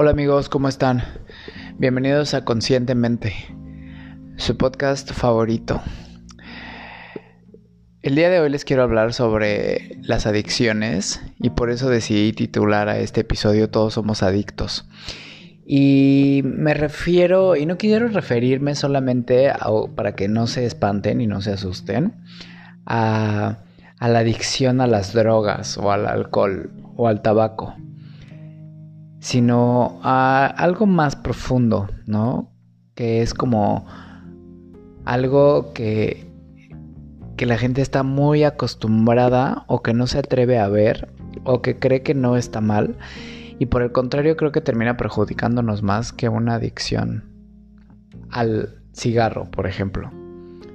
Hola amigos, ¿cómo están? Bienvenidos a Conscientemente, su podcast favorito. El día de hoy les quiero hablar sobre las adicciones y por eso decidí titular a este episodio Todos somos adictos. Y me refiero, y no quiero referirme solamente para que no se espanten y no se asusten, a, a la adicción a las drogas o al alcohol o al tabaco sino a algo más profundo, ¿no? Que es como algo que, que la gente está muy acostumbrada o que no se atreve a ver o que cree que no está mal y por el contrario creo que termina perjudicándonos más que una adicción al cigarro, por ejemplo.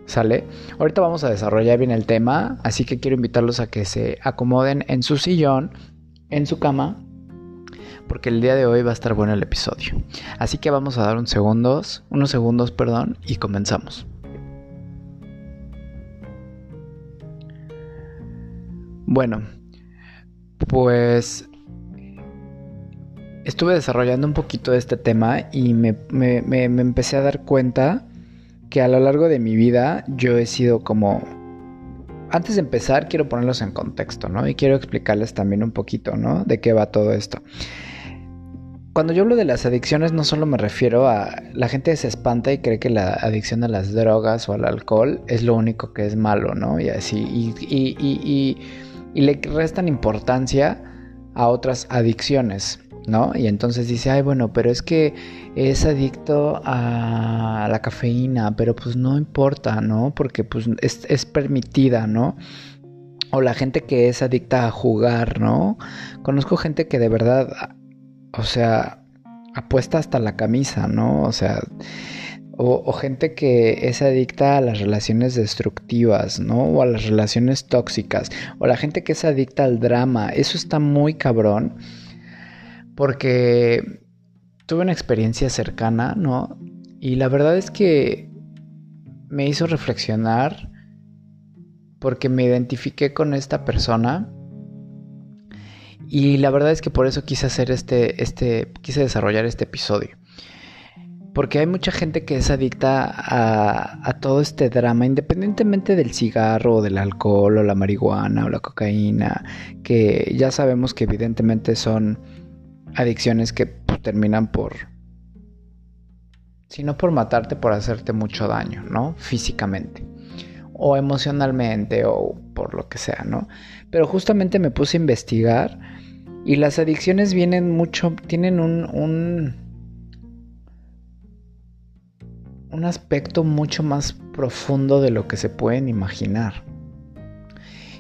¿Sale? Ahorita vamos a desarrollar bien el tema, así que quiero invitarlos a que se acomoden en su sillón, en su cama porque el día de hoy va a estar bueno el episodio. Así que vamos a dar unos segundos, unos segundos, perdón, y comenzamos. Bueno, pues estuve desarrollando un poquito de este tema y me, empecé a dar cuenta que a lo largo de mi vida yo he sido como antes de empezar, quiero ponerlos en contexto, ¿no? Y quiero explicarles también un poquito, ¿no? De qué va todo esto cuando yo hablo de las adicciones no solo me refiero a la gente se espanta y cree que la adicción a las drogas o al alcohol es lo único que es malo, ¿no? Y así, y, y, y, y le restan importancia a otras adicciones, ¿no? Y entonces dice, ay, bueno, pero es que es adicto a la cafeína, pero pues no importa, ¿no? Porque pues es, es permitida, ¿no? O la gente que es adicta a jugar, ¿no? Conozco gente que de verdad o sea, apuesta hasta la camisa, ¿no? O sea, o, gente que es adicta a las relaciones destructivas, ¿no? O a las relaciones tóxicas, o la gente que es adicta al drama, eso está muy cabrón, porque tuve una experiencia cercana, ¿no? Y la verdad es que me hizo reflexionar porque me identifiqué con esta persona y la verdad es que por eso quise hacer este, este, quise desarrollar este episodio. Porque hay mucha gente que es adicta a, a, todo este drama, independientemente del cigarro, o del alcohol, o la marihuana, o la cocaína, que ya sabemos que evidentemente son adicciones que pues, terminan por, si no por matarte, por hacerte mucho daño, ¿no? Físicamente, o emocionalmente, o por lo que sea, ¿no? Pero justamente me puse a investigar y las adicciones vienen mucho, tienen un, un, aspecto mucho más profundo de lo que se pueden imaginar.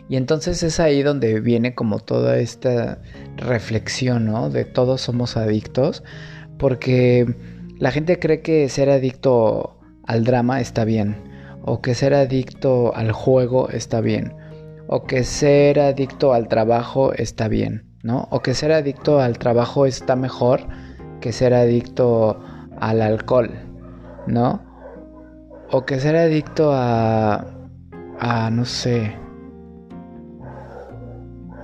Y entonces es ahí donde viene como toda esta reflexión, ¿no? De todos somos adictos, porque la gente cree que ser adicto al drama está bien, o que ser adicto al juego está bien, o que ser adicto al trabajo está bien. ¿No? O que ser adicto al trabajo está mejor que ser adicto al alcohol, ¿no? O que ser adicto a, a no sé,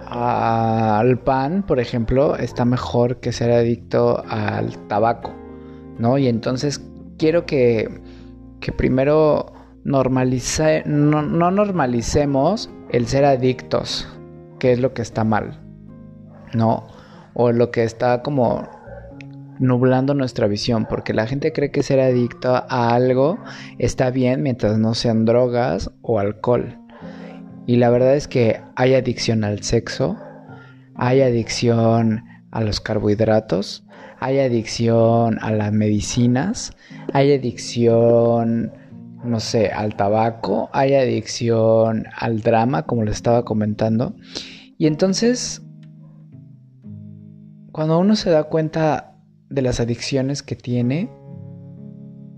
al pan, por ejemplo, está mejor que ser adicto al tabaco, ¿no? Y entonces quiero que, que primero normalice, no normalicemos el ser adictos, que es lo que está mal, ¿no? O lo que está como nublando nuestra visión, porque la gente cree que ser adicto a algo está bien mientras no sean drogas o alcohol. Y la verdad es que hay adicción al sexo, hay adicción a los carbohidratos, hay adicción a las medicinas, hay adicción, no sé, al tabaco, hay adicción al drama, como les estaba comentando. Y entonces cuando uno se da cuenta de las adicciones que tiene,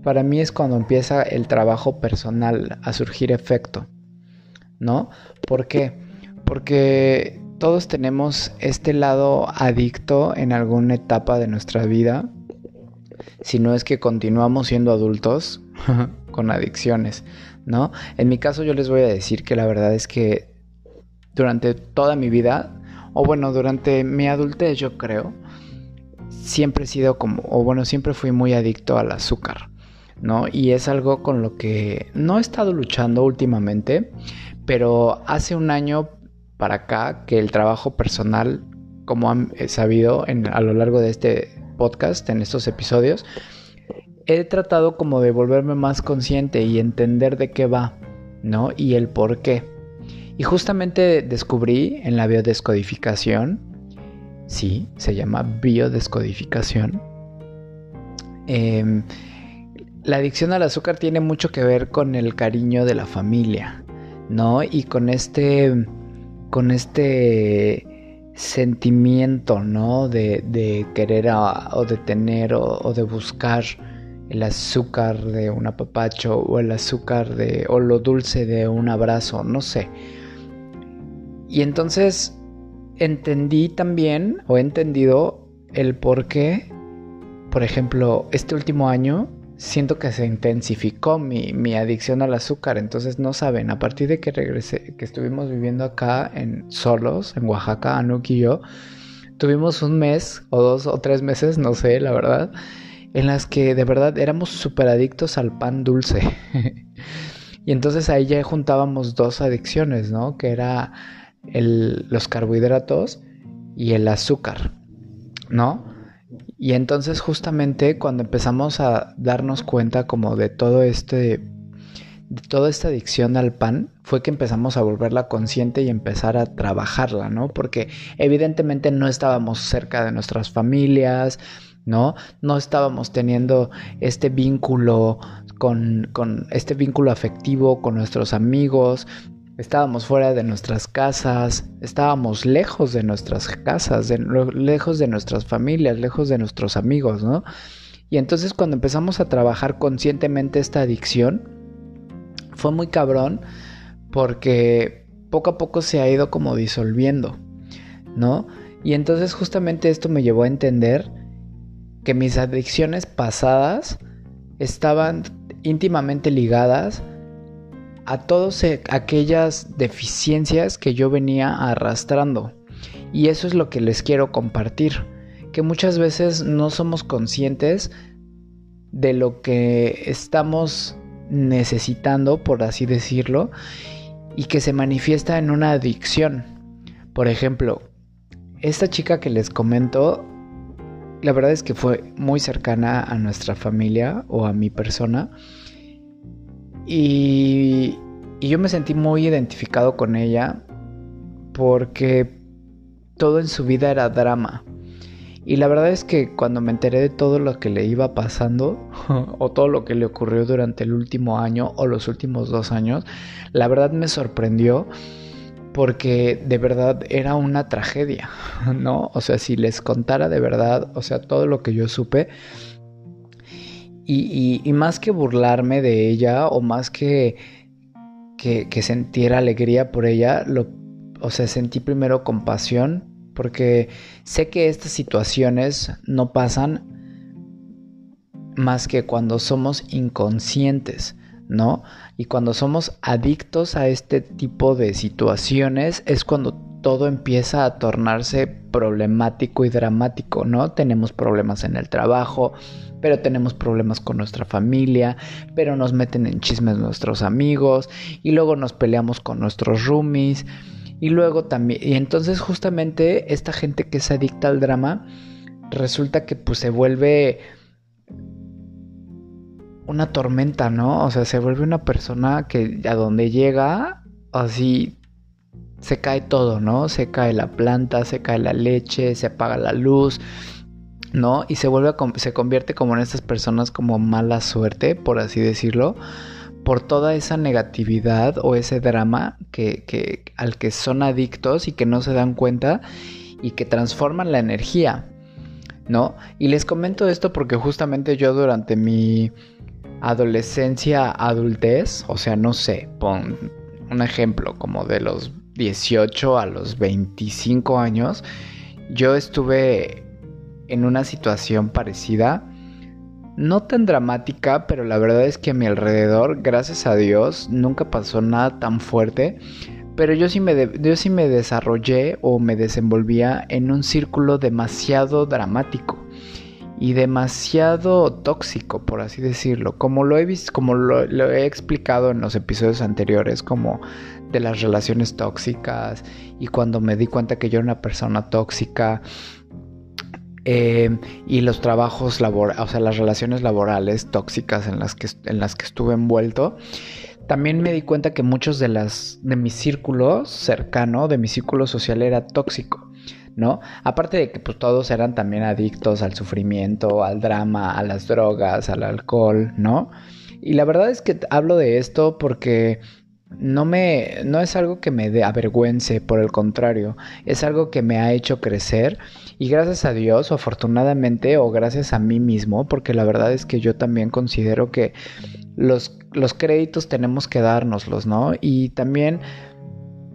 para mí es cuando empieza el trabajo personal a surgir efecto, ¿no? ¿Por qué? Porque todos tenemos este lado adicto en alguna etapa de nuestra vida, si no es que continuamos siendo adultos con adicciones, ¿no? En mi caso yo les voy a decir que la verdad es que durante toda mi vida o bueno, durante mi adultez yo creo, siempre he sido como, o bueno, siempre fui muy adicto al azúcar, ¿no? Y es algo con lo que no he estado luchando últimamente, pero hace un año para acá que el trabajo personal, como han sabido en, a lo largo de este podcast, en estos episodios, he tratado como de volverme más consciente y entender de qué va, ¿no? Y el por qué. Y justamente descubrí en la biodescodificación, sí, se llama biodescodificación, em, la adicción al azúcar tiene mucho que ver con el cariño de la familia, ¿no? Y con este, con este sentimiento, ¿no? De, querer o de tener o, de buscar el azúcar de un apapacho o el azúcar de o lo dulce de un abrazo, no sé. Y entonces entendí también o he entendido el por qué, por ejemplo, este último año siento que se intensificó mi, mi, adicción al azúcar. Entonces no saben, a partir de que regresé, que estuvimos viviendo acá en solos, en Oaxaca, Anuk y yo, tuvimos un mes o dos o tres meses, no sé, la verdad, en las que de verdad éramos súper adictos al pan dulce. y entonces ahí ya juntábamos dos adicciones, ¿no? Que era el, los carbohidratos y el azúcar, ¿no? Y entonces justamente cuando empezamos a darnos cuenta como de todo este de toda esta adicción al pan fue que empezamos a volverla consciente y empezar a trabajarla, ¿no? Porque evidentemente no estábamos cerca de nuestras familias, ¿no? No estábamos teniendo este vínculo con, con este vínculo afectivo con nuestros amigos, Estábamos fuera de nuestras casas, estábamos lejos de nuestras casas, lejos de nuestras familias, lejos de nuestros amigos, ¿no? Y entonces cuando empezamos a trabajar conscientemente esta adicción, fue muy cabrón porque poco a poco se ha ido como disolviendo, ¿no? Y entonces justamente esto me llevó a entender que mis adicciones pasadas estaban íntimamente ligadas a todas aquellas deficiencias que yo venía arrastrando. Y eso es lo que les quiero compartir, que muchas veces no somos conscientes de lo que estamos necesitando, por así decirlo, y que se manifiesta en una adicción. Por ejemplo, esta chica que les comento, la verdad es que fue muy cercana a nuestra familia o a mi persona. Y, yo me sentí muy identificado con ella porque todo en su vida era drama. Y la verdad es que cuando me enteré de todo lo que le iba pasando, o todo lo que le ocurrió durante el último año o los últimos dos años, la verdad me sorprendió porque de verdad era una tragedia, ¿no? O sea, si les contara de verdad, o sea, todo lo que yo supe, y, más que burlarme de ella o más que, que, que alegría por ella, o sea, sentí primero compasión porque sé que estas situaciones no pasan más que cuando somos inconscientes, ¿no? Y cuando somos adictos a este tipo de situaciones es cuando todo empieza a tornarse problemático y dramático, ¿no? Tenemos problemas en el trabajo, pero tenemos problemas con nuestra familia, pero nos meten en chismes nuestros amigos y luego nos peleamos con nuestros roomies y luego también y entonces justamente esta gente que es adicta al drama resulta que pues se vuelve una tormenta, ¿no? O sea, se vuelve una persona que a donde llega así se cae todo, ¿no? Se cae la planta, se cae la leche, se apaga la luz, ¿no? Y se vuelve a, se convierte como en estas personas como mala suerte, por así decirlo, por toda esa negatividad o ese drama que, que, al que son adictos y que no se dan cuenta y que transforman la energía, ¿no? Y les comento esto porque justamente yo durante mi adolescencia, adultez, o sea, no sé, pon un ejemplo como de los 18 a los 25 años, yo estuve en una situación parecida. No tan dramática, pero la verdad es que a mi alrededor, gracias a Dios, nunca pasó nada tan fuerte. Pero yo sí me, yo sí me desarrollé o me desenvolvía en un círculo demasiado dramático. y demasiado tóxico, por así decirlo. Como lo he visto, como lo, he explicado en los episodios anteriores, como de las relaciones tóxicas y cuando me di cuenta que yo era una persona tóxica. Eh, y los trabajos laborales, o sea, las relaciones laborales tóxicas en las que, en las que estuve envuelto también me di cuenta que muchos de las de mi círculo cercano, de mi círculo social era tóxico, ¿no? Aparte de que pues todos eran también adictos al sufrimiento, al drama, a las drogas, al alcohol, ¿no? Y la verdad es que hablo de esto porque no me no es algo que me dé avergüence, por el contrario, es algo que me ha hecho crecer y gracias a Dios, o afortunadamente o gracias a mí mismo, porque la verdad es que yo también considero que los, los créditos tenemos que dárnoslos, ¿no? Y también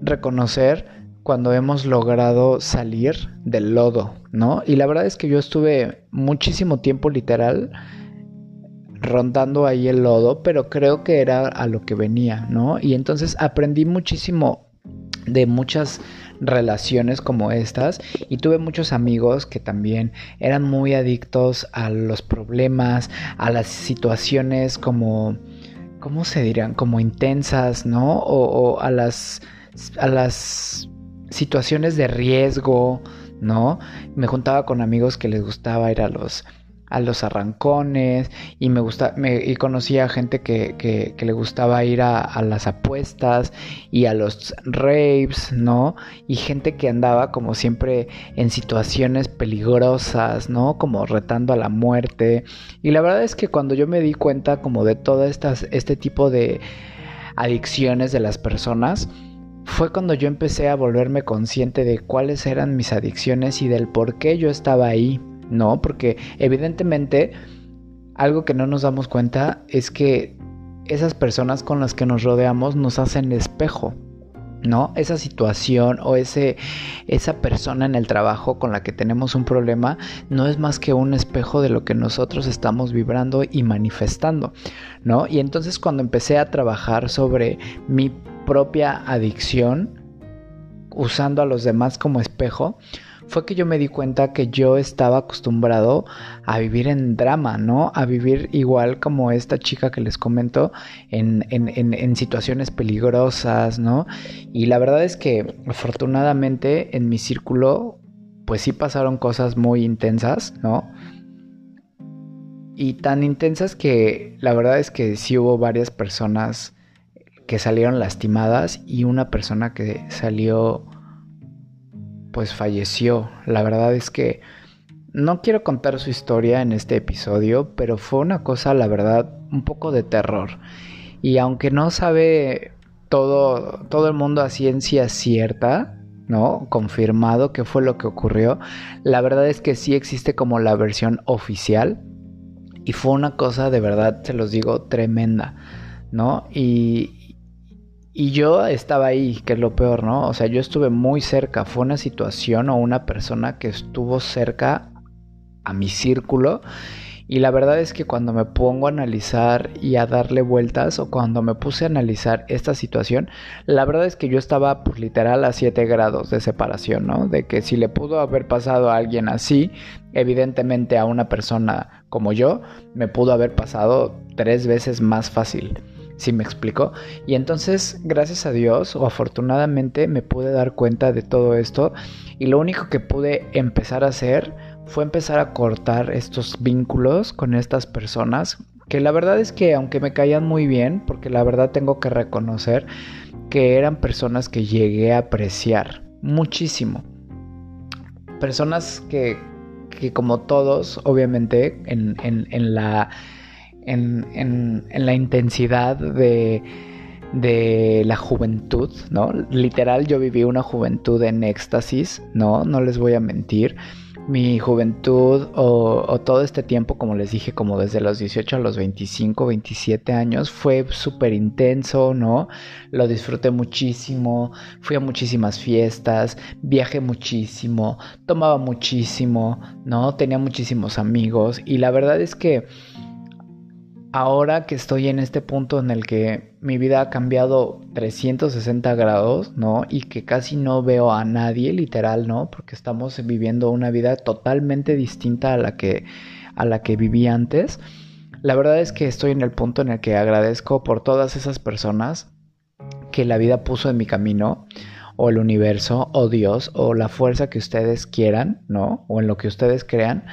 reconocer cuando hemos logrado salir del lodo, ¿no? Y la verdad es que yo estuve muchísimo tiempo literal rondando ahí el lodo, pero creo que era a lo que venía, ¿no? Y entonces aprendí muchísimo de muchas relaciones como estas y tuve muchos amigos que también eran muy adictos a los problemas, a las situaciones como, ¿cómo se dirán? Como intensas, ¿no? O, o a las, a las situaciones de riesgo, ¿no? Me juntaba con amigos que les gustaba ir a los a los arrancones y me gusta me, y conocía gente que, que, le gustaba ir a, las apuestas y a los raves, ¿no? Y gente que andaba como siempre en situaciones peligrosas, ¿no? Como retando a la muerte. Y la verdad es que cuando yo me di cuenta como de todas estas, este tipo de adicciones de las personas, fue cuando yo empecé a volverme consciente de cuáles eran mis adicciones y del por qué yo estaba ahí, ¿no? Porque evidentemente algo que no nos damos cuenta es que esas personas con las que nos rodeamos nos hacen espejo, ¿no? Esa situación o ese, esa persona en el trabajo con la que tenemos un problema no es más que un espejo de lo que nosotros estamos vibrando y manifestando, ¿no? Y entonces cuando empecé a trabajar sobre mi propia adicción, usando a los demás como espejo, fue que yo me di cuenta que yo estaba acostumbrado a vivir en drama, ¿no? A vivir igual como esta chica que les comento en, en, situaciones peligrosas, ¿no? Y la verdad es que afortunadamente en mi círculo pues sí pasaron cosas muy intensas, ¿no? Y tan intensas que la verdad es que sí hubo varias personas que salieron lastimadas y una persona que salió pues falleció. La verdad es que no quiero contar su historia en este episodio, pero fue una cosa, la verdad, un poco de terror. Y aunque no sabe todo, todo el mundo a ciencia cierta, ¿no? Confirmado que fue lo que ocurrió, la verdad es que sí existe como la versión oficial. Y fue una cosa de verdad, se los digo, tremenda, ¿no? Y, y yo estaba ahí, que es lo peor, ¿no? O sea, yo estuve muy cerca. Fue una situación o una persona que estuvo cerca a mi círculo. Y la verdad es que cuando me pongo a analizar y a darle vueltas o cuando me puse a analizar esta situación, la verdad es que yo estaba pues, literal a 7 grados de separación, ¿no? De que si le pudo haber pasado a alguien así, evidentemente a una persona como yo, me pudo haber pasado tres veces más fácil. ¿Sí me explico? Y entonces, gracias a Dios o afortunadamente me pude dar cuenta de todo esto y lo único que pude empezar a hacer fue empezar a cortar estos vínculos con estas personas que la verdad es que aunque me caían muy bien, porque la verdad tengo que reconocer que eran personas que llegué a apreciar muchísimo. Personas que, que como todos, obviamente, en, en, en la en, la intensidad de, de la juventud, ¿no? Literal, yo viví una juventud en éxtasis, ¿no? No les voy a mentir. Mi juventud o, todo este tiempo, como les dije, como desde los 18 a los 25, 27 años, fue súper intenso, ¿no? Lo disfruté muchísimo, fui a muchísimas fiestas, viajé muchísimo, tomaba muchísimo, ¿no? Tenía muchísimos amigos y la verdad es que ahora que estoy en este punto en el que mi vida ha cambiado 360 grados, ¿no? Y que casi no veo a nadie, literal, ¿no? Porque estamos viviendo una vida totalmente distinta a la que a la que viví antes. La verdad es que estoy en el punto en el que agradezco por todas esas personas que la vida puso en mi camino, o el universo, o Dios, o la fuerza que ustedes quieran, ¿no? O en lo que ustedes crean.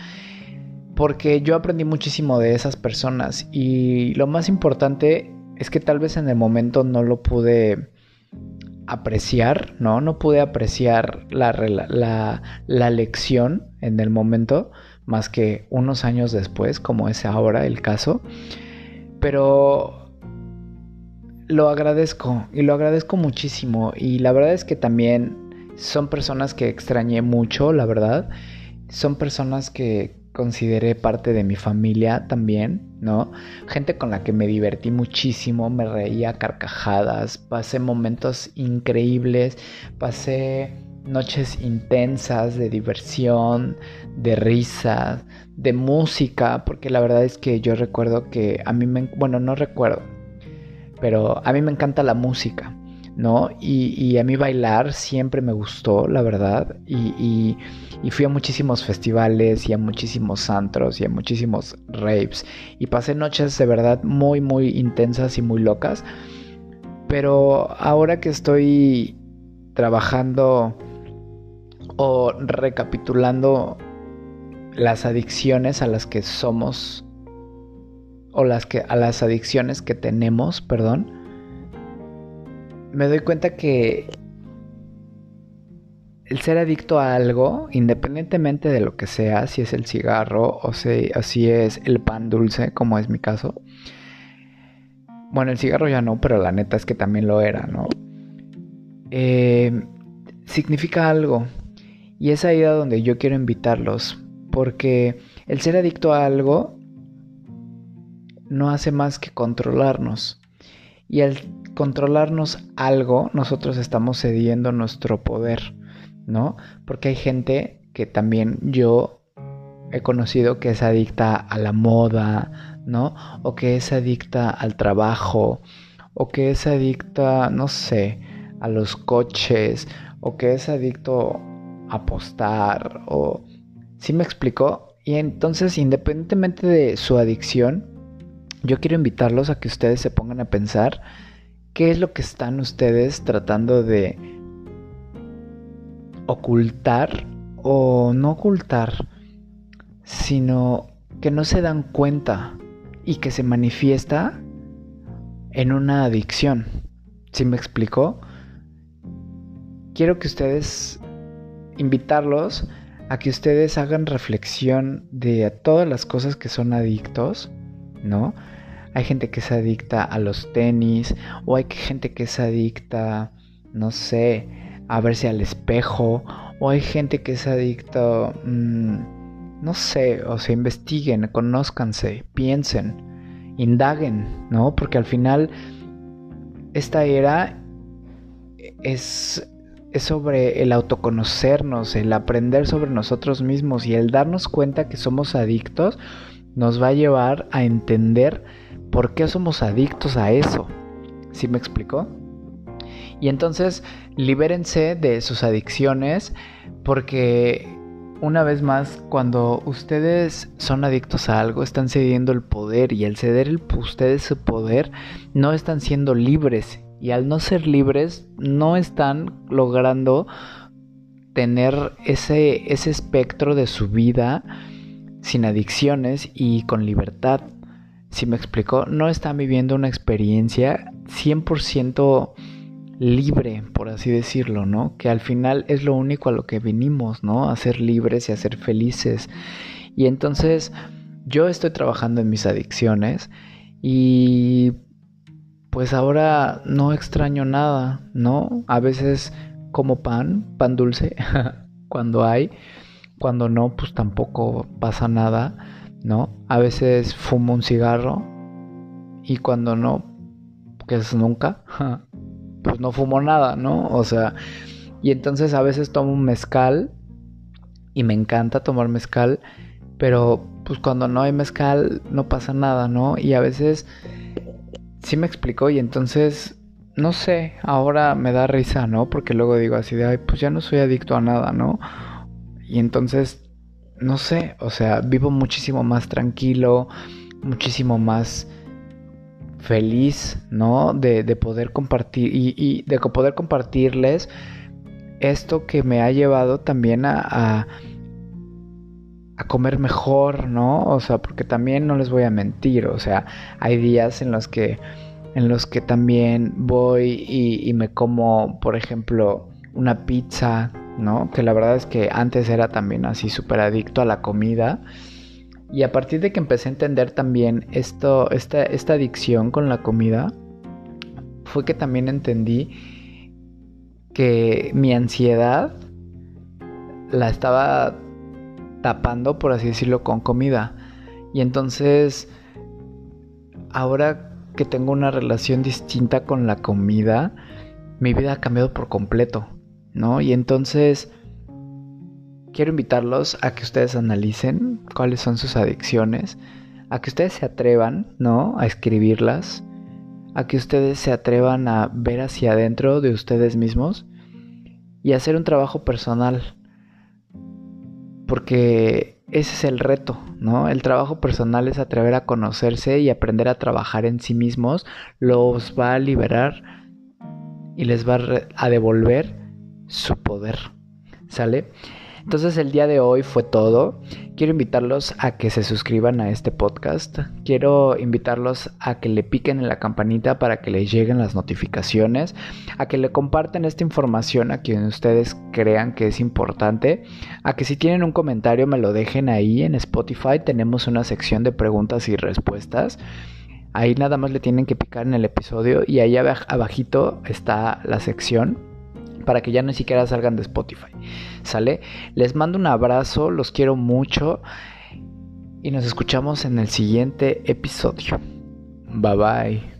Porque yo aprendí muchísimo de esas personas y lo más importante es que tal vez en el momento no lo pude apreciar, ¿no? No pude apreciar la, la, la, lección en el momento, más que unos años después, como es ahora el caso. Pero lo agradezco y lo agradezco muchísimo. Y la verdad es que también son personas que extrañé mucho, la verdad. Son personas que, consideré parte de mi familia también, ¿no? Gente con la que me divertí muchísimo, me reía carcajadas, pasé momentos increíbles, pasé noches intensas de diversión, de risas, de música, porque la verdad es que yo recuerdo que a mí me, bueno, no recuerdo, pero a mí me encanta la música. ¿No? Y, a mí bailar siempre me gustó, la verdad. Y, fui a muchísimos festivales y a muchísimos antros y a muchísimos raves. Y pasé noches de verdad muy, muy intensas y muy locas. Pero ahora que estoy trabajando o recapitulando las adicciones a las que somos o las que a las adicciones que tenemos, perdón, me doy cuenta que el ser adicto a algo, independientemente de lo que sea, si es el cigarro o si, es el pan dulce, como es mi caso. Bueno, el cigarro ya no, pero la neta es que también lo era, ¿no? Eh, significa algo. Y es ahí a donde yo quiero invitarlos. Porque el ser adicto a algo no hace más que controlarnos. Y al controlarnos algo, nosotros estamos cediendo nuestro poder, ¿no? Porque hay gente que también yo he conocido que es adicta a la moda, ¿no? O que es adicta al trabajo, o que es adicta, no sé, a los coches, o que es adicto a apostar, o... ¿Sí me explicó? Y entonces, independientemente de su adicción, yo quiero invitarlos a que ustedes se pongan a pensar qué es lo que están ustedes tratando de ocultar o no ocultar, sino que no se dan cuenta y que se manifiesta en una adicción. ¿Sí me explicó? Quiero que ustedes invitarlos a que ustedes hagan reflexión de todas las cosas que son adictos, ¿no? Hay gente que se adicta a los tenis o hay gente que se adicta, no sé, a verse al espejo o hay gente que se adicta, mm, no sé, o sea, investiguen, conózcanse, piensen, indaguen, ¿no? Porque al final esta era es, es sobre el autoconocernos, el aprender sobre nosotros mismos y el darnos cuenta que somos adictos nos va a llevar a entender por qué somos adictos a eso. ¿Sí me explicó? Y entonces libérense de sus adicciones porque una vez más, cuando ustedes son adictos a algo, están cediendo el poder y al ceder el, ustedes su poder, no están siendo libres. Y al no ser libres, no están logrando tener ese, ese espectro de su vida sin adicciones y con libertad si me explicó, no están viviendo una experiencia 100% libre, por así decirlo, ¿no? Que al final es lo único a lo que venimos, ¿no? A ser libres y a ser felices. Y entonces yo estoy trabajando en mis adicciones y pues ahora no extraño nada, ¿no? A veces como pan, pan dulce, cuando hay, cuando no, pues tampoco pasa nada ¿no? A veces fumo un cigarro y cuando no, que es nunca, pues no fumo nada, ¿no? O sea, y entonces a veces tomo un mezcal y me encanta tomar mezcal, pero pues cuando no hay mezcal no pasa nada, ¿no? Y a veces sí me explicó y entonces no sé, ahora me da risa, ¿no? Porque luego digo así de, ay, pues ya no soy adicto a nada, ¿no? Y entonces no sé, o sea, vivo muchísimo más tranquilo, muchísimo más feliz, ¿no? De, poder compartir y, de poder compartirles esto que me ha llevado también a, a, comer mejor, ¿no? O sea, porque también no les voy a mentir, o sea, hay días en los que en los que también voy y me como, por ejemplo, una pizza, ¿no? Que la verdad es que antes era también así súper adicto a la comida. Y a partir de que empecé a entender también esto, esta, esta adicción con la comida, fue que también entendí que mi ansiedad la estaba tapando, por así decirlo, con comida. Y entonces, ahora que tengo una relación distinta con la comida, mi vida ha cambiado por completo. ¿No? Y entonces quiero invitarlos a que ustedes analicen cuáles son sus adicciones, a que ustedes se atrevan, ¿no? A escribirlas, a que ustedes se atrevan a ver hacia adentro de ustedes mismos y hacer un trabajo personal. Porque ese es el reto, ¿no? El trabajo personal es atrever a conocerse y aprender a trabajar en sí mismos, los va a liberar y les va a devolver su poder. ¿Sale? Entonces el día de hoy fue todo. Quiero invitarlos a que se suscriban a este podcast. Quiero invitarlos a que le piquen en la campanita para que les lleguen las notificaciones. A que le compartan esta información a quien ustedes crean que es importante. A que si tienen un comentario me lo dejen ahí en Spotify. Tenemos una sección de preguntas y respuestas. Ahí nada más le tienen que picar en el episodio y ahí abajito está la sección para que ya ni siquiera salgan de Spotify. ¿Sale? Les mando un abrazo, los quiero mucho y nos escuchamos en el siguiente episodio. Bye bye.